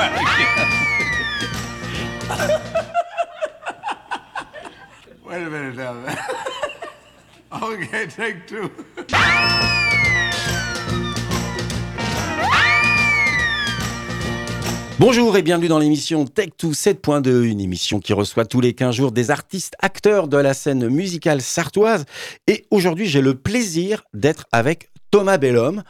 Wait a minute now. okay, take two. Bonjour et bienvenue dans l'émission Tech2 7.2, une émission qui reçoit tous les 15 jours des artistes acteurs de la scène musicale sartoise. Et aujourd'hui, j'ai le plaisir d'être avec Thomas Bellhomme.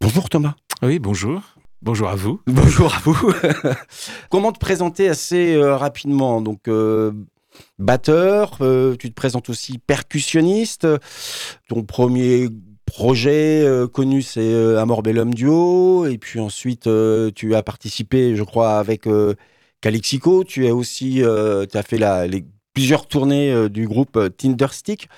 Bonjour Thomas. Oui, bonjour. Bonjour à vous. Bonjour à vous. Comment te présenter assez euh, rapidement? Donc, euh, batteur, euh, tu te présentes aussi percussionniste. Ton premier projet connu, c'est euh, Amor Bellum Duo. Et puis ensuite, tu as participé, je crois, avec Calixico. Tu as aussi as fait la, plusieurs tournées du groupe Tinderstick.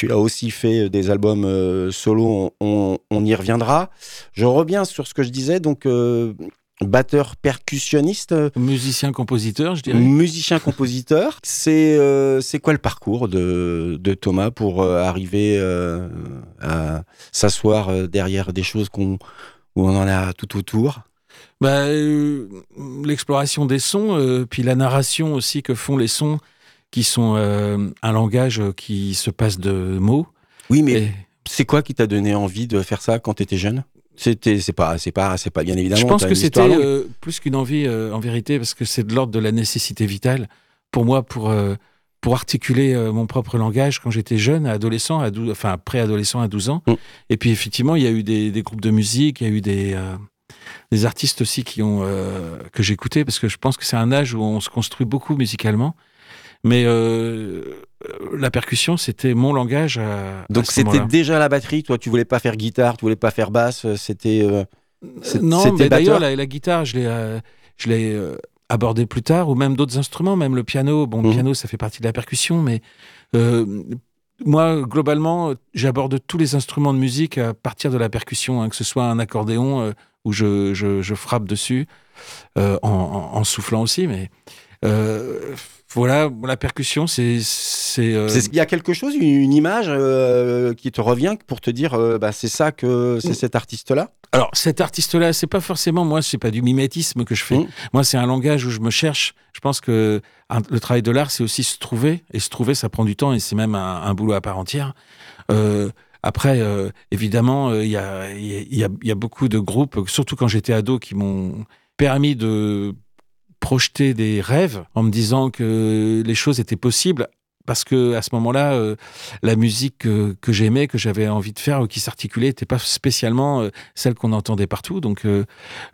Tu as aussi fait des albums euh, solo, on, y reviendra. Je reviens sur ce que je disais, donc euh, batteur percussionniste, euh, Musicien, compositeur, je dirais. musicien-compositeur. C'est euh, quoi le parcours de, de Thomas pour euh, arriver euh, à s'asseoir euh, derrière des choses qu'on où on en a tout autour? Bah, euh, L'exploration des sons, euh, puis la narration aussi que font les sons, qui sont euh, un langage qui se passe de mots. Oui, mais Et c'est quoi qui t'a donné envie de faire ça quand tu étais jeune? C'était c'est pas c'est pas c'est pas bien évidemment. je pense que c'était euh, plus qu'une envie, euh, en vérité, parce que c'est de l'ordre de la nécessité vitale. Pour moi, pour, euh, pour articuler euh, mon propre langage quand j'étais jeune, adolescent, à 12, enfin préadolescent à 12 ans. Mm. Et puis effectivement, il y a eu des, des groupes de musique, il y a eu des, euh, des artistes aussi qui ont, euh, que j'écoutais, parce que je pense que c'est un âge où on se construit beaucoup musicalement. Mais euh, la percussion, c'était mon langage. À, Donc à c'était déjà la batterie. Toi, tu voulais pas faire guitare, tu voulais pas faire basse. euh, C'était euh, Non, c'était mais d'ailleurs, la, la guitare, je l'ai, je l'ai abordé plus tard, ou même d'autres instruments, même le piano. Bon, le Mhm. piano, ça fait partie de la percussion, mais euh, moi, globalement, j'aborde tous les instruments de musique à partir de la percussion, hein, que ce soit un accordéon euh, où je, je, je frappe dessus, euh, en, en- soufflant aussi, mais voilà, la percussion, c'est. c'est euh, Il y a quelque chose, une, une image euh, qui te revient pour te dire, euh, bah, c'est ça que c'est cet artiste-là? Alors, cet artiste-là, c'est pas forcément moi, c'est pas du mimétisme que je fais. Mm. Moi, c'est un langage où je me cherche. Je pense que un- le travail de l'art, c'est aussi se trouver. Et se trouver, ça prend du temps et c'est même un, un boulot à part entière. Après, évidemment, il y, a, y, a, y a beaucoup de groupes, surtout quand j'étais ado, qui m'ont permis de projeter des rêves en me disant que les choses étaient possibles. Parce que à ce moment-là, euh, la musique que, que j'aimais, que j'avais envie de faire, ou qui s'articulait, n'était pas spécialement euh, celle qu'on entendait partout. Donc, euh,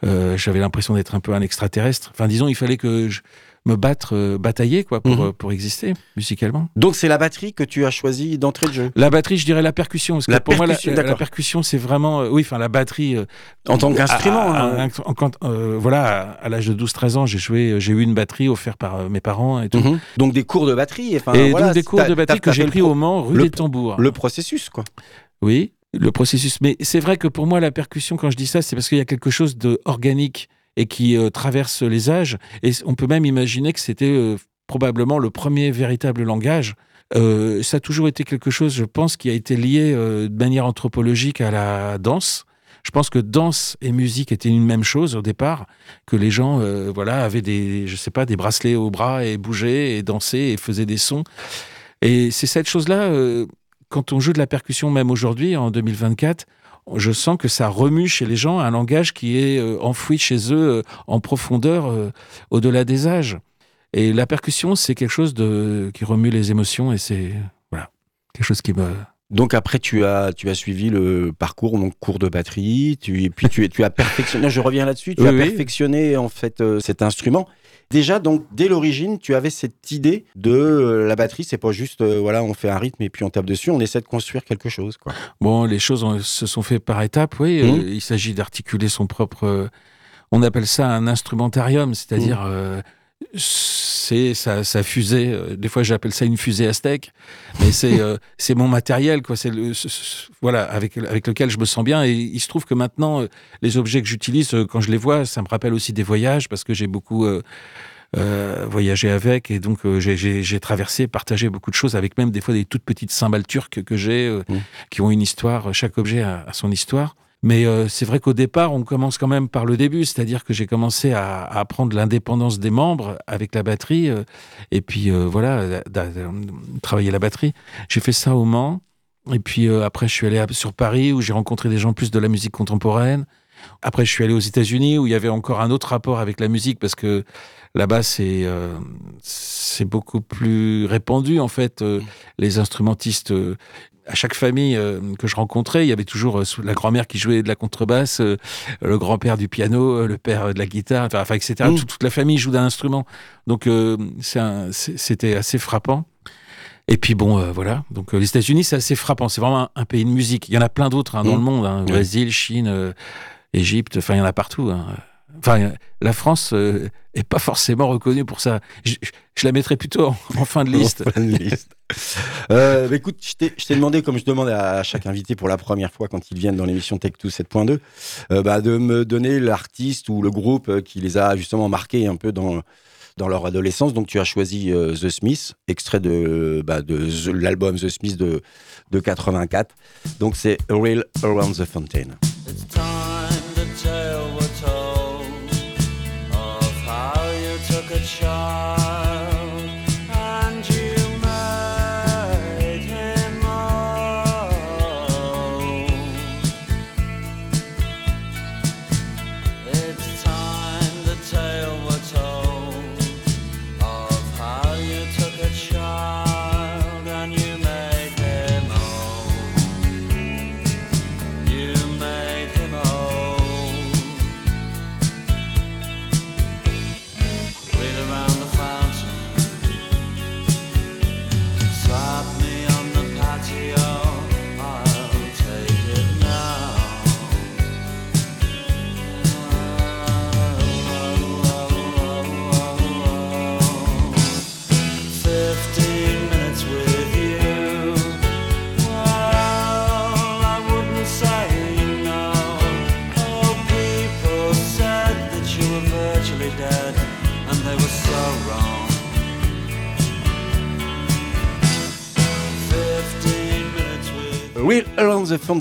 euh, j'avais l'impression d'être un peu un extraterrestre. Enfin, disons, il fallait que je me battre, euh, batailler, quoi, pour, Mhm. euh, pour exister musicalement. Donc c'est la batterie que tu as choisi d'entrée de jeu. La batterie, je dirais la percussion. Parce que La pour moi, la, percussion, la- la percussion, c'est vraiment. euh, oui, enfin, la batterie. En tant qu'instrument. hein. euh, voilà, à, à l'âge de 12-13 ans, j'ai joué, j'ai eu une batterie offerte par mes parents et tout. Mhm. Donc des cours de batterie. Et voilà, donc des cours de batterie que j'ai pris au Mans, rue le- des Tambours. le processus, quoi. Oui, le processus. Mais c'est vrai que pour moi, la percussion, quand je dis ça, c'est parce qu'il y a quelque chose de organique et qui euh, traverse les âges. Et on peut même imaginer que c'était euh, probablement le premier véritable langage. Euh, ça a toujours été quelque chose, je pense, qui a été lié de manière anthropologique à la danse. Je pense que danse et musique étaient une même chose au départ, que les gens, voilà, avaient des, je sais pas, des bracelets au bras et bougeaient et dansaient et faisaient des sons. Et c'est cette chose-là, quand on joue de la percussion, même aujourd'hui, en 2024, je sens que ça remue chez les gens un langage qui est euh, enfoui chez eux euh, en profondeur, euh, au-delà des âges. Et la percussion, c'est quelque chose de, qui remue les émotions et c'est voilà, quelque chose qui me. Donc après, tu as, tu as suivi le parcours, donc cours de batterie, tu, et puis tu, tu as perfectionné, je reviens là-dessus, tu Oui, as oui. perfectionné en fait euh, cet instrument. Déjà, donc, dès l'origine, tu avais cette idée de euh, la batterie, c'est pas juste, euh, voilà, on fait un rythme et puis on tape dessus, on essaie de construire quelque chose, quoi. Bon, les choses ont- se sont faites par étapes, oui. Euh, il s'agit d'articuler son propre. on appelle ça un instrumentarium, c'est-à-dire. euh, c'est sa, sa fusée. euh, Des fois, j'appelle ça une fusée aztèque, mais c'est euh, c'est mon matériel, quoi. C'est le ce- ce- voilà avec avec lequel je me sens bien. Et il se trouve que maintenant, euh, les objets que j'utilise quand je les vois, ça me rappelle aussi des voyages parce que j'ai beaucoup voyagé avec et donc j'ai- traversé, partagé beaucoup de choses avec même des fois des toutes petites cymbales turques que j'ai euh, Mm. qui ont une histoire. Chaque objet a, a son histoire. Mais euh, c'est vrai qu'au départ, on commence quand même par le début, c'est-à-dire que j'ai commencé à, à apprendre l'indépendance des membres avec la batterie, euh, et puis euh, voilà, travailler la batterie. J'ai fait ça au Mans, et puis après, je suis allé à- sur Paris où j'ai rencontré des gens plus de la musique contemporaine. Après, je suis allé aux États-Unis où il y avait encore un autre rapport avec la musique parce que là-bas, c'est c'est beaucoup plus répandu en fait. Euh, les instrumentistes, à chaque famille euh, que je rencontrais, il y avait toujours euh, la grand-mère qui jouait de la contrebasse, euh, le grand-père du piano, le père de la guitare, enfin, etc. Mm. Toute, toute la famille joue d'un instrument. Donc, c'était assez frappant. Et puis bon, euh, voilà. Donc euh, les États-Unis, c'est assez frappant. C'est vraiment un, un pays de musique. Il y en a plein d'autres hein, dans Mm. le monde. Hein. Brésil, Chine, euh, Égypte. Enfin, il y en a partout. hein. Enfin, euh, la France euh, est pas forcément reconnue pour ça. Je, je- je la mettrais plutôt en, en fin de liste. En fin de liste. Euh, bah, écoute, je t'ai- demandé, comme je demande à chaque invité pour la première fois quand ils viennent dans l'émission Tech2 7.2, euh, bah, de me donner l'artiste ou le groupe euh, qui les a justement marqués un peu dans, dans leur adolescence. Donc tu as choisi euh, The Smith, extrait de, bah, de l'album The Smith de, de 84. Donc c'est A Real Around the Fountain. It's time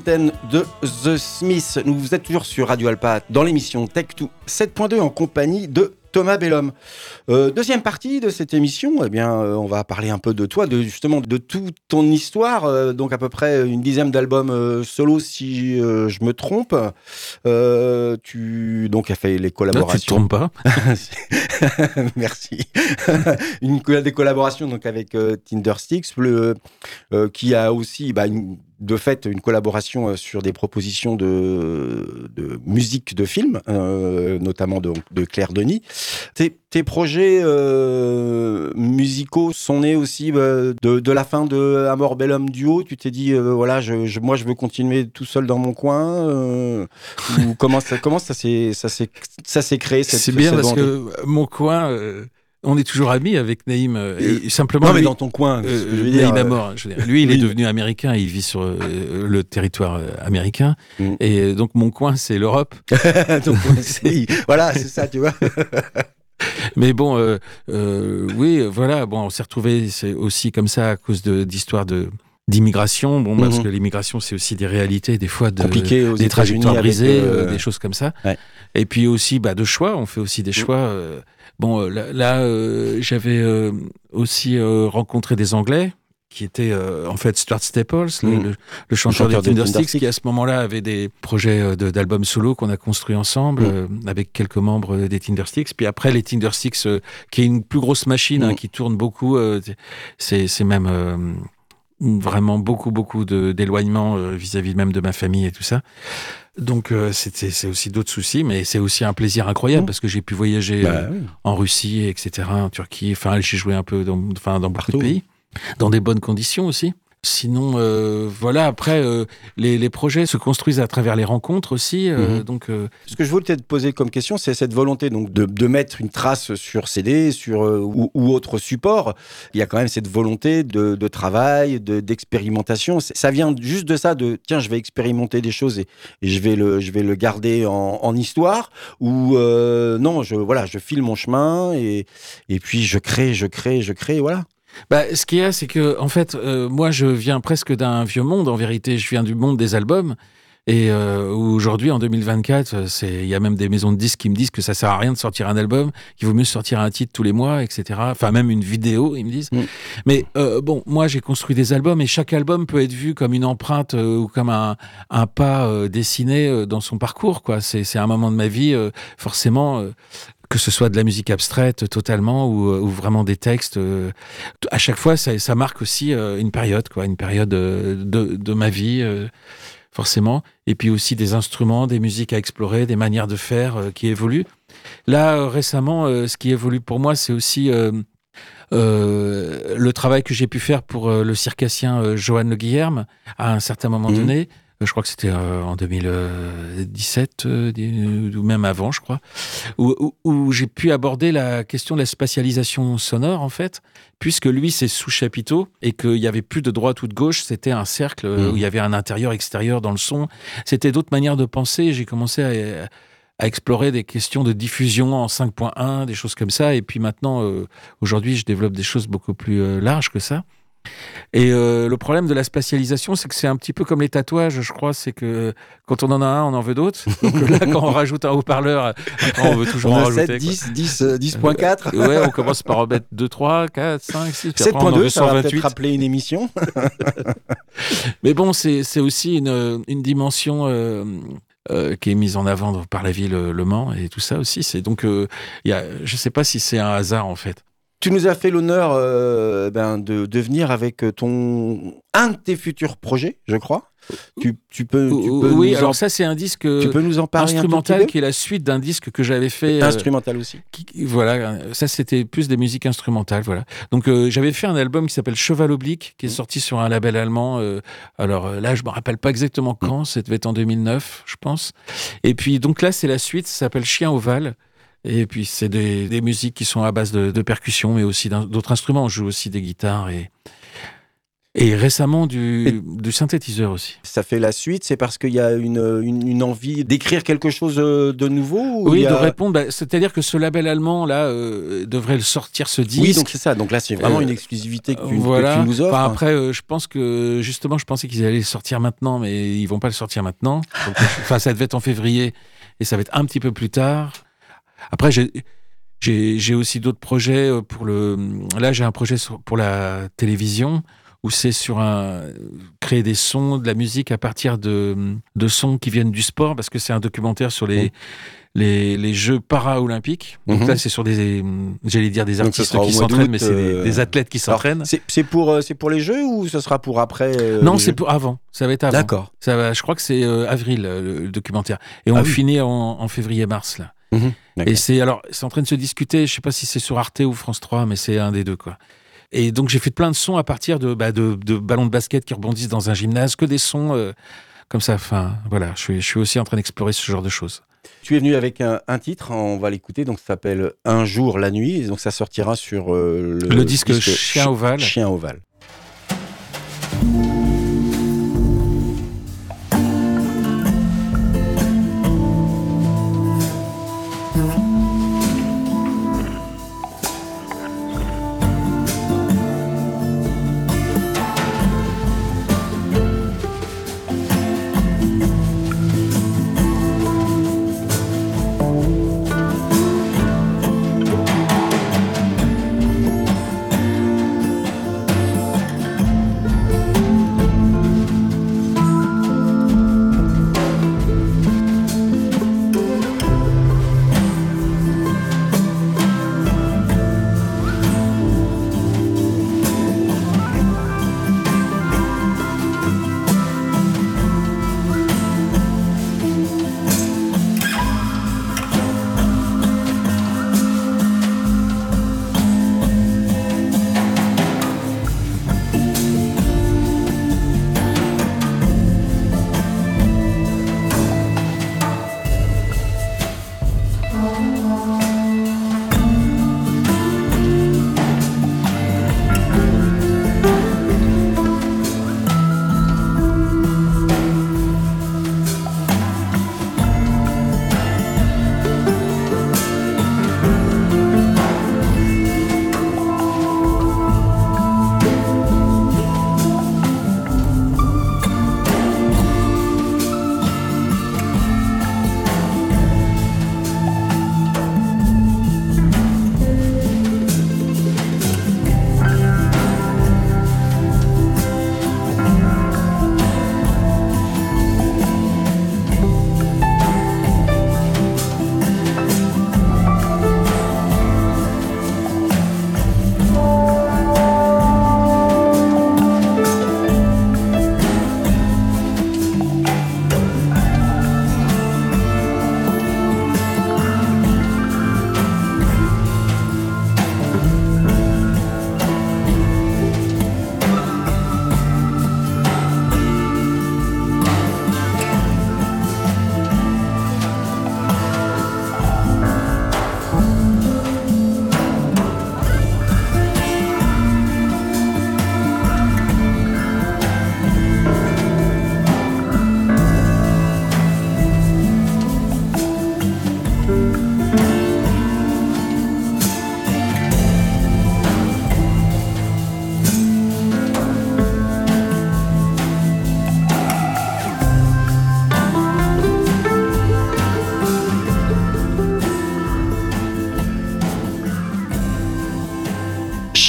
De The Smith. Nous vous êtes toujours sur Radio Alpa dans l'émission Tech2 7.2 en compagnie de Thomas Bellum. Euh, deuxième partie de cette émission, eh bien, euh, on va parler un peu de toi, de justement de toute ton histoire. euh, donc à peu près une dizaine d'albums solo, si je me trompe. Tu donc as fait les Là, tu te collaborations. trompes pas. Merci. une des collaborations donc avec Tindersticks, le, qui a aussi bah, une- de fait une collaboration euh, sur des propositions de, de musique de film, euh, notamment de, de Claire Denis. Tes, tes projets euh, musicaux sont nés aussi euh, de, de la fin de Amor Bellum Duo. Tu t'es dit euh, voilà, je, je- moi je veux continuer tout seul dans mon coin. euh, ou comment ça comment ça s'est ça s'est ça s'est créé cette C'est bien cette parce que mon coin, euh, on est toujours amis avec Naïm. euh, et simplement, Non, mais lui- dans ton coin. Euh, je veux Naïm dire, euh, Amor, je veux dire. Lui, il est devenu américain, il vit sur euh, le territoire euh, américain. Mm. Et euh, donc, mon coin, c'est l'Europe. voilà, c'est ça, tu vois. Mais bon, euh, euh, oui, euh, voilà, bon, on s'est retrouvés aussi comme ça à cause d'histoires de d'immigration. Bon, parce Mhm. que l'immigration, c'est aussi des réalités, des fois, de, aux des trajectoires brisées, euh, euh, des choses comme ça. ouais. Et puis aussi bah, de choix, on fait aussi des choix. euh, bon, là, là, euh, j'avais aussi rencontré des Anglais qui étaient euh, en fait Stuart Staples, le, Mm. le- le chanteur, des Tindersticks, qui à ce moment-là avait des projets euh, de- d'albums solo qu'on a construits ensemble euh, avec quelques membres des Tindersticks. Puis après, les Tindersticks, euh, qui est une plus grosse machine hein, qui tourne beaucoup, c'est c'est même vraiment beaucoup, beaucoup de- d'éloignement euh, vis-à-vis même de ma famille et tout ça. Donc euh, c'était c'est aussi d'autres soucis, mais c'est aussi un plaisir incroyable Mm. parce que j'ai pu voyager Bah, euh, oui. en Russie, etc., en Turquie. Enfin, j'ai joué un peu dans, enfin, dans beaucoup de pays, dans des bonnes conditions aussi. Sinon, euh, voilà, après, euh, les, les projets se construisent à travers les rencontres aussi. euh, Mhm. Donc, euh, Ce que je voulais te poser comme question, c'est cette volonté donc de, de mettre une trace sur CD, sur euh, ou, ou autre support. Il y a quand même cette volonté de, de travail, de- d'expérimentation. Ça vient juste de ça, de tiens, je vais expérimenter des choses et, et je vais le, je vais le garder en, en histoire. Ou euh, non, je voilà, je file mon chemin et et puis je crée, je crée, je crée, voilà. Bah, ce qu'il y a, c'est que, en fait, euh, moi, je viens presque d'un vieux monde. En vérité, je viens du monde des albums. Et euh, aujourd'hui, en 2024, euh, il y a même des maisons de disques qui me disent que ça sert à rien de sortir un album, qu'il vaut mieux sortir un titre tous les mois, etc. Enfin, même une vidéo, ils me disent. Mm. Mais euh, bon, moi, j'ai construit des albums et chaque album peut être vu comme une empreinte euh, ou comme un, un pas dessiné dans son parcours. Quoi, c'est un moment de ma vie, forcément. Que ce soit de la musique abstraite totalement ou, euh, ou vraiment des textes, euh, à chaque fois, ça, ça marque aussi euh, une période, quoi, une période euh, de, de ma vie, forcément. Et puis aussi des instruments, des musiques à explorer, des manières de faire qui évoluent. Là, récemment, ce qui évolue pour moi, c'est aussi le travail que j'ai pu faire pour le circassien Johan Le Guillerme à un certain moment Mhm. donné. Je crois que c'était euh, en 2017 euh, ou même avant, je crois, où, où- où j'ai pu aborder la question de la spatialisation sonore, en fait, puisque lui, c'est sous chapiteau et qu'il n'y avait plus de droite ou de gauche, c'était un cercle euh, où il y avait un intérieur-extérieur dans le son. C'était d'autres manières de penser. J'ai commencé à, à explorer des questions de diffusion en 5.1, des choses comme ça. Et puis maintenant, euh, aujourd'hui, je développe des choses beaucoup plus euh, larges que ça. Et euh, le problème de la spatialisation, c'est que c'est un petit peu comme les tatouages, je crois. C'est que quand on en a un, on en veut d'autres. Donc là, quand on rajoute un haut-parleur, on veut toujours On en a rajouter. 7, quoi. 10, 10, euh, 10.4. Ouais, on commence par en mettre 2, 3, 4, 5, 6. puis après, on en 7.2, veut ça va peut-être 128. rappeler une émission. Mais bon, c'est aussi une, une dimension euh, euh, qui est mise en avant par la ville euh, Le Mans et tout ça aussi. C'est donc, euh, il y a, je sais pas si c'est un hasard en fait. Tu nous as fait l'honneur euh, ben, de, de venir avec ton un de tes futurs projets, je crois. Tu, tu peux, tu peux oui, nous alors en, ça c'est un disque tu peux nous en parler un instrumental qui est la suite d'un disque que j'avais fait. euh, Instrumental aussi. qui- voilà, ça c'était plus des musiques instrumentales, voilà. Donc euh, j'avais fait un album qui s'appelle Cheval oblique, qui est sorti sur un label allemand. alors là, je me rappelle pas exactement quand, ça devait être en 2009, je pense. Et puis donc là, c'est la suite, ça s'appelle Chien ovale. Et puis c'est des, des musiques qui sont à base de, de percussions, mais aussi d'autres instruments. On joue aussi des guitares et et récemment du, Et- du synthétiseur aussi. Ça fait la suite, c'est parce qu'il y a une, une, une envie d'écrire quelque chose euh, de nouveau ou Oui, a- de répondre. bah, C'est-à-dire que ce label allemand là euh, devrait le sortir ce disque. Oui, donc c'est ça. Donc là, c'est vraiment Euh, une exclusivité que tu, que voilà. tu nous offres. Enfin, après, euh, je pense que justement, je pensais qu'ils allaient le sortir maintenant, mais ils vont pas le sortir maintenant. Enfin, ça devait être en février et ça va être un petit peu plus tard. Après, j'ai aussi d'autres projets euh, pour le. Là, j'ai un projet sur- pour la télévision où c'est sur un créer des sons, de la musique à partir de de sons qui viennent du sport parce que c'est un documentaire sur les Mhm. les, les Jeux para-olympiques. Donc Mhm. là, c'est sur des, j'allais dire des artistes qui s'entraînent, mais c'est des, euh, des athlètes qui s'entraînent. c'est pour, euh, c'est pour les jeux ou ce sera pour après euh, Non, c'est pour avant. Ça va être avant. D'accord. Ça va, je crois que c'est euh, avril le, le documentaire. Et on Ah oui. finit en, en février-mars là. Mhm. Et c'est alors, c'est en train de se discuter. Je sais pas si c'est sur Arte ou France 3, mais c'est un des deux quoi. Et donc j'ai fait plein de sons à partir de, bah, de, de ballons de basket qui rebondissent dans un gymnase, que des sons euh, comme ça. Enfin, voilà, je suis, je suis aussi en train d'explorer ce genre de choses. Tu es venu avec un, un titre, on va l'écouter, donc ça s'appelle Un jour la nuit, et donc ça sortira sur euh, le, Le disque Chien Chi- ovale. Chien ovale.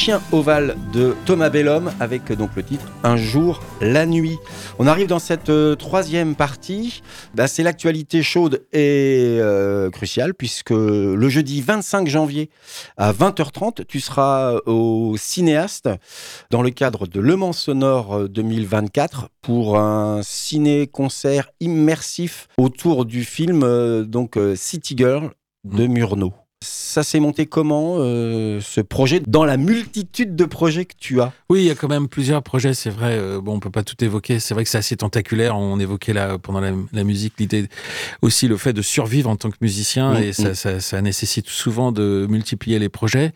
Chien ovale de Thomas Bellhomme avec euh, donc le titre Un jour, la nuit. On arrive dans cette euh, troisième partie. Bah, c'est l'actualité chaude et euh, cruciale puisque le jeudi 25 janvier à 20h30, tu seras au cinéaste dans le cadre de Le Mans Sonore euh, 2024 pour un ciné-concert immersif autour du film donc City Girl de Murnau. Ça s'est monté comment euh, ce projet dans la multitude de projets que tu as? Oui, il y a quand même plusieurs projets, c'est vrai. Euh, bon, on peut pas tout évoquer. C'est vrai que c'est assez tentaculaire. On évoquait là pendant la, la musique l'idée aussi le fait de survivre en tant que musicien Mm, et ça, ça, ça nécessite souvent de multiplier les projets.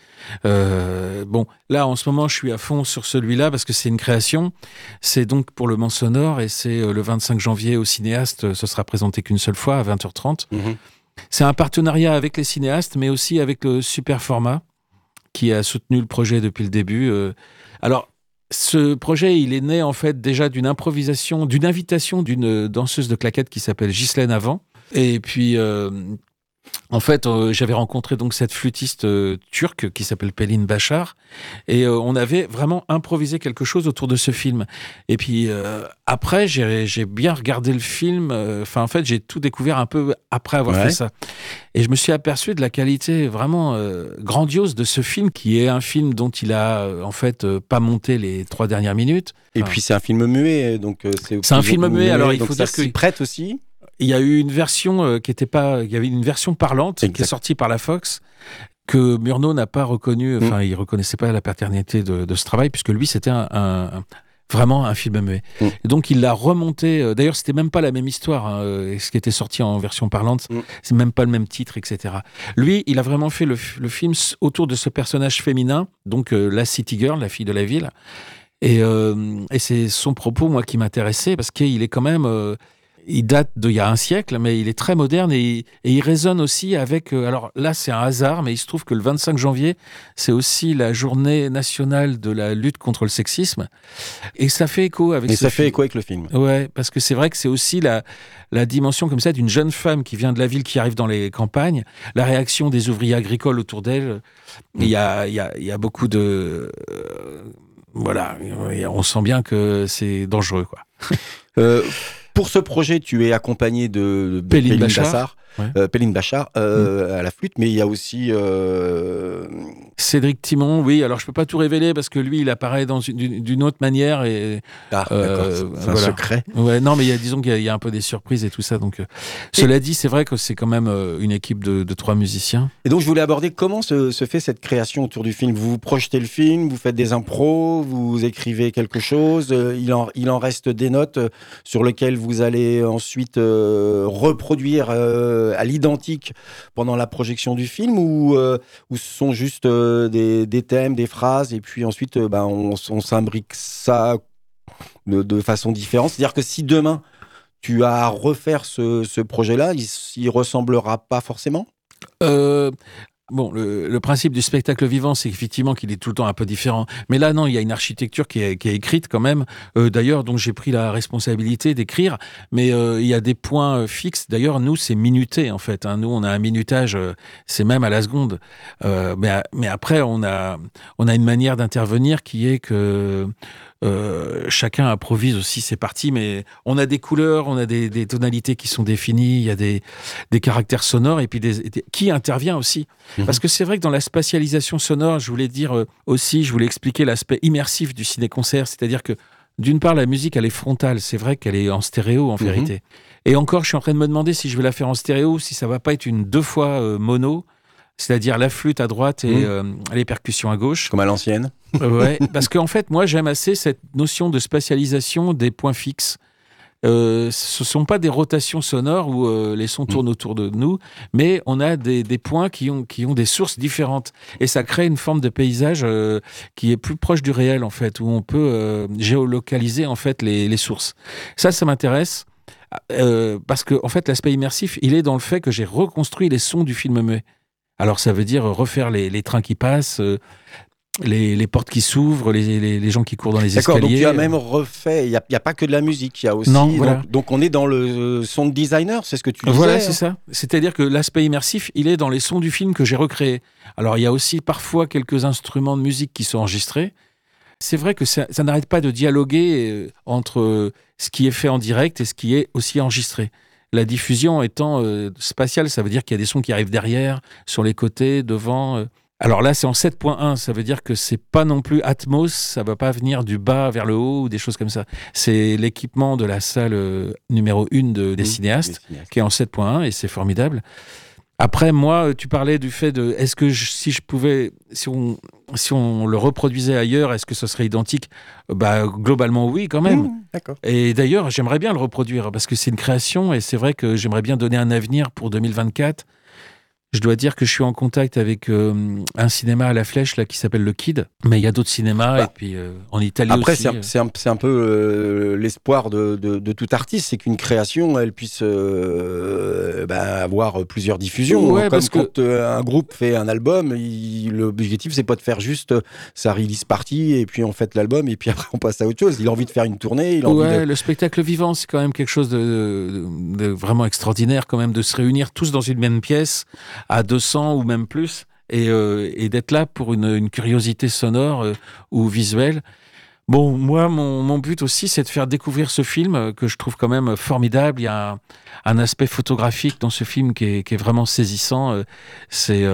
Euh, bon, là en ce moment, je suis à fond sur celui-là parce que c'est une création. C'est donc pour le Mans Sonore et c'est le 25 janvier au cinéaste. Ce sera présenté qu'une seule fois à 20h30. C'est un partenariat avec les cinéastes, mais aussi avec le Super Format, qui a soutenu le projet depuis le début. Euh, Alors, ce projet, il est né en fait déjà d'une improvisation, d'une invitation d'une danseuse de claquettes qui s'appelle Ghislaine Avant. Et puis, euh, en fait, euh, j'avais rencontré donc cette flûtiste euh, turque qui s'appelle Pelin Bachar, et euh, on avait vraiment improvisé quelque chose autour de ce film. Et puis après, j'ai bien regardé le film. Enfin, en fait, j'ai tout découvert un peu après avoir Ouais. fait ça, et je me suis aperçu de la qualité vraiment grandiose de ce film, qui est un film dont il a en fait pas monté les trois dernières minutes. Et puis c'est un film muet, donc c'est. C'est un film muet, alors il faut dire que- prête aussi. Il y a eu une version euh, qui était pas, il y avait une version parlante qui est sortie par la Fox que Murnau n'a pas reconnue. Mm. Enfin, il reconnaissait pas la paternité de, de ce travail puisque lui c'était un, un- un- vraiment un film muet. Mm. Donc il l'a remonté. euh, D'ailleurs, c'était même pas la même histoire. hein, euh, ce qui était sorti en version parlante, Mm. c'est même pas le même titre, etc. Lui, il a vraiment fait le, film autour de ce personnage féminin, donc euh, la City Girl, la fille de la ville. Et, euh, et c'est son propos, moi, qui m'intéressait, parce qu'il est quand même... il date d'il y a un siècle, mais il est très moderne et, et il résonne aussi avec... euh, alors là, c'est un hasard, mais il se trouve que le 25 janvier, c'est aussi la journée nationale de la lutte contre le sexisme. Et ça fait écho avec Et ce ça fait film. écho avec le film. Ouais, parce que c'est vrai que c'est aussi la, la dimension comme ça d'une jeune femme qui vient de la ville, qui arrive dans les campagnes, la réaction des ouvriers agricoles autour d'elle. Il y a, il y, a, il y a beaucoup de... euh, voilà, et on sent bien que c'est dangereux, quoi. Euh, pour ce projet, tu es accompagné de, de Péline Bachar. Bachar, Ouais. euh, Bachar euh, à la flûte, mais il y a aussi euh, Cédric Timon, oui, alors je peux pas tout révéler parce que lui, il apparaît dans une- d'une autre manière et ah, Euh, c'est un voilà. secret. ouais, non, mais il y a, disons qu'il y a- il y, a un peu des surprises et tout ça. Donc, euh, cela dit, c'est vrai que c'est quand même euh, une équipe de, de trois musiciens. Et donc je voulais aborder comment se, se fait cette création autour du film. Vous projetez le film, vous faites des impros, vous écrivez quelque chose, il en, il en reste des notes sur lesquelles vous allez ensuite euh, reproduire à l'identique pendant la projection du film ou, ou ce sont juste des, des thèmes, des phrases et puis ensuite euh, ben, on, s'imbrique ça de, façon différente. C'est-à-dire que si demain tu as à refaire ce, ce projet-là, il, il ressemblera pas forcément? Euh, bon, le, le principe du spectacle vivant, c'est effectivement qu'il est tout le temps un peu différent. Mais là, non, il y a une architecture qui est, qui est écrite quand même. Euh, D'ailleurs, donc j'ai pris la responsabilité d'écrire, mais euh, il y a des points euh, fixes. D'ailleurs, nous, c'est minuté en fait. hein. Nous, on a un minutage, euh, c'est même à la seconde. Euh, mais, mais après, on a, on a une manière d'intervenir qui est que euh, chacun improvise aussi ses parties, mais on a des couleurs, on a des, des tonalités qui sont définies, il y a des, des caractères sonores et puis des, des- qui intervient aussi. Mhm. Parce que c'est vrai que dans la spatialisation sonore, je voulais dire euh, aussi, je voulais expliquer l'aspect immersif du ciné-concert, c'est-à-dire que d'une part, la musique, elle est frontale, c'est vrai qu'elle est en stéréo en Mhm. vérité. Et encore, je suis en train de me demander si je vais la faire en stéréo, si ça va pas être une deux fois euh, mono, c'est-à-dire la flûte à droite et Mhm. euh, les percussions à gauche. comme à l'ancienne Ouais, parce qu'en fait, moi, j'aime assez cette notion de spatialisation des points fixes. Euh, ce sont pas des rotations sonores où euh, les sons tournent autour de nous, mais on a des, des points qui ont, qui ont des sources différentes. Et ça crée une forme de paysage euh, qui est plus proche du réel, en fait, où on peut euh, géolocaliser, en fait, les, les sources. Ça, ça m'intéresse. euh, parce que, en fait, l'aspect immersif, il est dans le fait que j'ai reconstruit les sons du film muet. Alors, ça veut dire refaire les, les trains qui passent, euh, les, les portes qui s'ouvrent, les, les, les gens qui courent dans les D'accord, escaliers. donc tu as même refait, il n'y a, il y a pas que de la musique, il y a aussi... Non, donc, voilà. donc on est dans le euh, sound designer, c'est ce que tu disais Voilà, hein c'est ça. C'est-à-dire que l'aspect immersif, il est dans les sons du film que j'ai recréé. Alors, il y a aussi parfois quelques instruments de musique qui sont enregistrés. C'est vrai que ça, ça n'arrête pas de dialoguer euh, entre ce qui est fait en direct et ce qui est aussi enregistré. La diffusion étant euh, spatiale, ça veut dire qu'il y a des sons qui arrivent derrière, sur les côtés, devant. euh. Alors là, c'est en 7.1, ça veut dire que c'est pas non plus Atmos, ça va pas venir du bas vers le haut ou des choses comme ça. C'est l'équipement de la salle euh, numéro 1 de, des Mmh, cinéastes des cinéastes. qui est en 7.1 et c'est formidable. Après, moi, tu parlais du fait de est-ce que je- si je pouvais, si on, si on le reproduisait ailleurs, est-ce que ce serait identique? Bah, Globalement, oui, quand même. Mmh. Et d'ailleurs, j'aimerais bien le reproduire parce que c'est une création et c'est vrai que j'aimerais bien donner un avenir pour 2024. Je dois dire que je suis en contact avec euh, un cinéma à la flèche là qui s'appelle le Kid, mais il y a d'autres cinémas Bah, et puis euh, en Italie Après, aussi. c'est un, c'est un- peu euh, l'espoir de, de- de tout artiste, c'est qu'une création, elle puisse euh, bah, avoir plusieurs diffusions. Ouais, Comme parce quand euh, un groupe fait un album, l'objectif, c'est pas de faire juste euh, sa release party et puis on fait l'album et puis après on passe à autre chose. Il a envie de faire une tournée, il a envie de... le spectacle vivant, c'est quand même quelque chose de, de- de vraiment extraordinaire, quand même, de se réunir tous dans une même pièce, à 200 ou même plus, et, euh, et d'être là pour une, curiosité sonore euh, ou visuelle. Bon, moi, mon, but aussi, c'est de faire découvrir ce film euh, que je trouve quand même formidable. Il y a un, aspect photographique dans ce film qui est, vraiment saisissant. C'est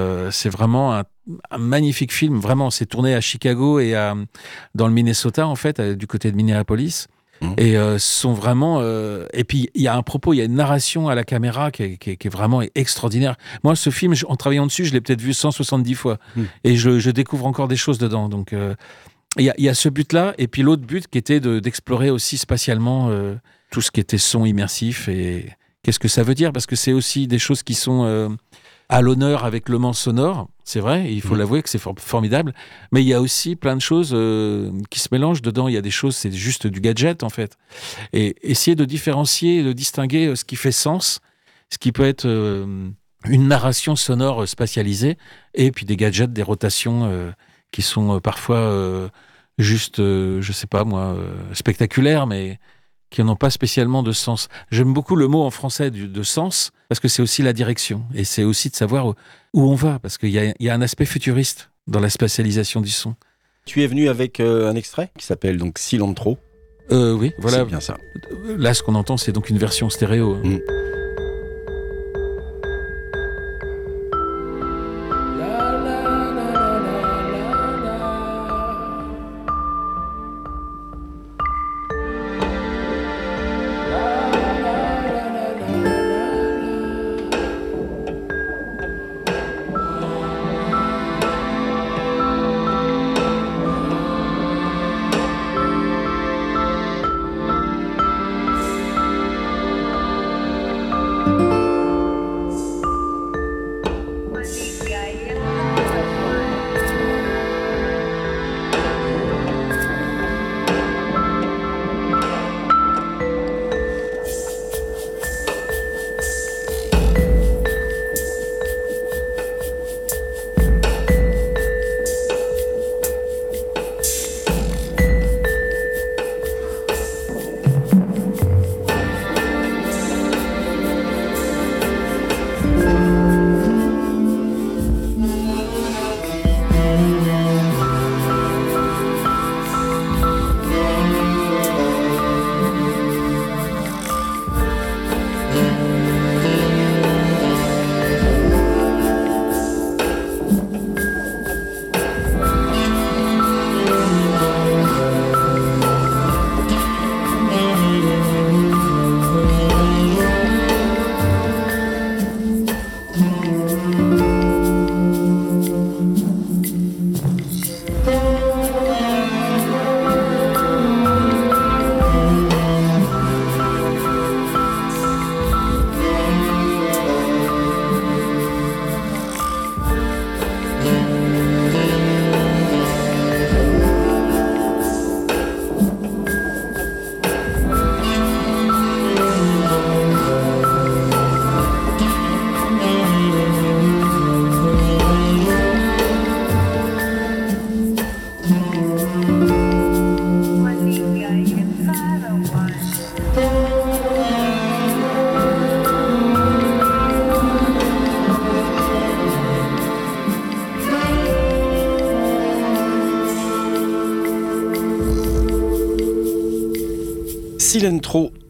vraiment un, un magnifique film. Vraiment, c'est tourné à Chicago et à, dans le Minnesota, en fait, du côté de Minneapolis. Mhm. Et euh, sont vraiment. euh, Et puis, il y a un propos, il y a une narration à la caméra qui est, qui est- qui est vraiment extraordinaire. Moi, ce film, en travaillant dessus, je l'ai peut-être vu 170 fois. Mhm. Et je, je découvre encore des choses dedans. Donc. euh, il y, a, il y a ce but-là, et puis l'autre but qui était de- d'explorer aussi spatialement euh, tout ce qui était son immersif et qu'est-ce que ça veut dire, parce que c'est aussi des choses qui sont à l'honneur avec le Mans sonore, c'est vrai, il faut Mhm. l'avouer que c'est for- formidable, mais il y a aussi plein de choses euh, qui se mélangent dedans, il y a des choses, c'est juste du gadget en fait. Et essayer de différencier, de distinguer euh, ce qui fait sens, ce qui peut être euh, une narration sonore spatialisée, et puis des gadgets, des rotations euh, qui sont parfois juste, je sais pas moi, spectaculaires, mais qui n'ont pas spécialement de sens. J'aime beaucoup le mot en français du- de sens, parce que c'est aussi la direction, et c'est aussi de savoir où, où on va, parce qu'il y a, il y a un aspect futuriste dans la spatialisation du son. Tu es venu avec euh, un extrait qui s'appelle donc Cilantro. Euh, oui, voilà. C'est bien ça. Là, ce qu'on entend, c'est donc une version stéréo. Mm.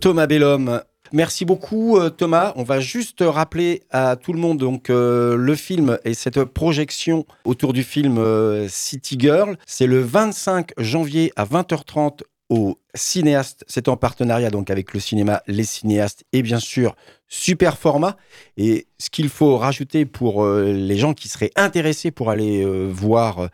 Thomas Bellum. Merci beaucoup euh, Thomas. On va juste rappeler à tout le monde donc euh, le film et cette projection autour du film euh, City Girl. C'est le 25 janvier à 20h30 au cinéaste. C'est en partenariat donc avec le cinéma Les Cinéastes et bien sûr super format. Et ce qu'il faut rajouter pour euh, les gens qui seraient intéressés pour aller euh, voir euh,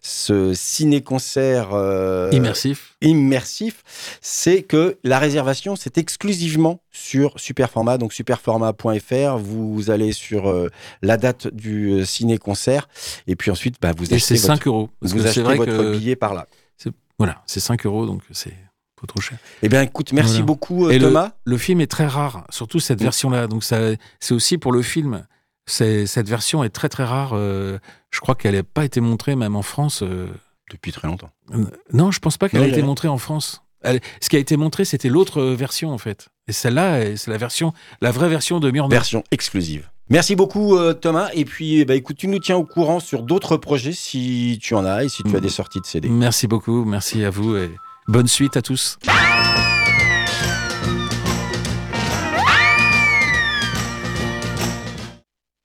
ce ciné-concert euh, Immersif. immersif, c'est que la réservation, c'est exclusivement sur Superformat. Donc superformat.fr, vous allez sur la date du ciné-concert et puis ensuite, bah, vous Et achetez, votre, 5 euros. Vous achetez votre que. billet par là. Voilà, c'est 5 euros, donc c'est pas trop cher. Eh bien, écoute, merci Voilà. beaucoup Et le- Thomas. Le film est très rare, surtout cette Mm. version-là. Donc c'est aussi pour le film. Cette version est très très rare. euh, je crois qu'elle n'a pas été montrée même en France. euh, Depuis très longtemps. euh, non, je pense pas qu'elle Non, a il y été montrée en France. Elle- ce qui a été montré, c'était l'autre version en fait. Et celle-là, c'est la version, la vraie version de Murnau. Version exclusive. Merci beaucoup euh, Thomas. Et puis, eh ben, écoute, tu nous tiens au courant sur d'autres projets si tu en as et si tu as Mm. des sorties de CD. Merci beaucoup, merci à vous et bonne suite à tous.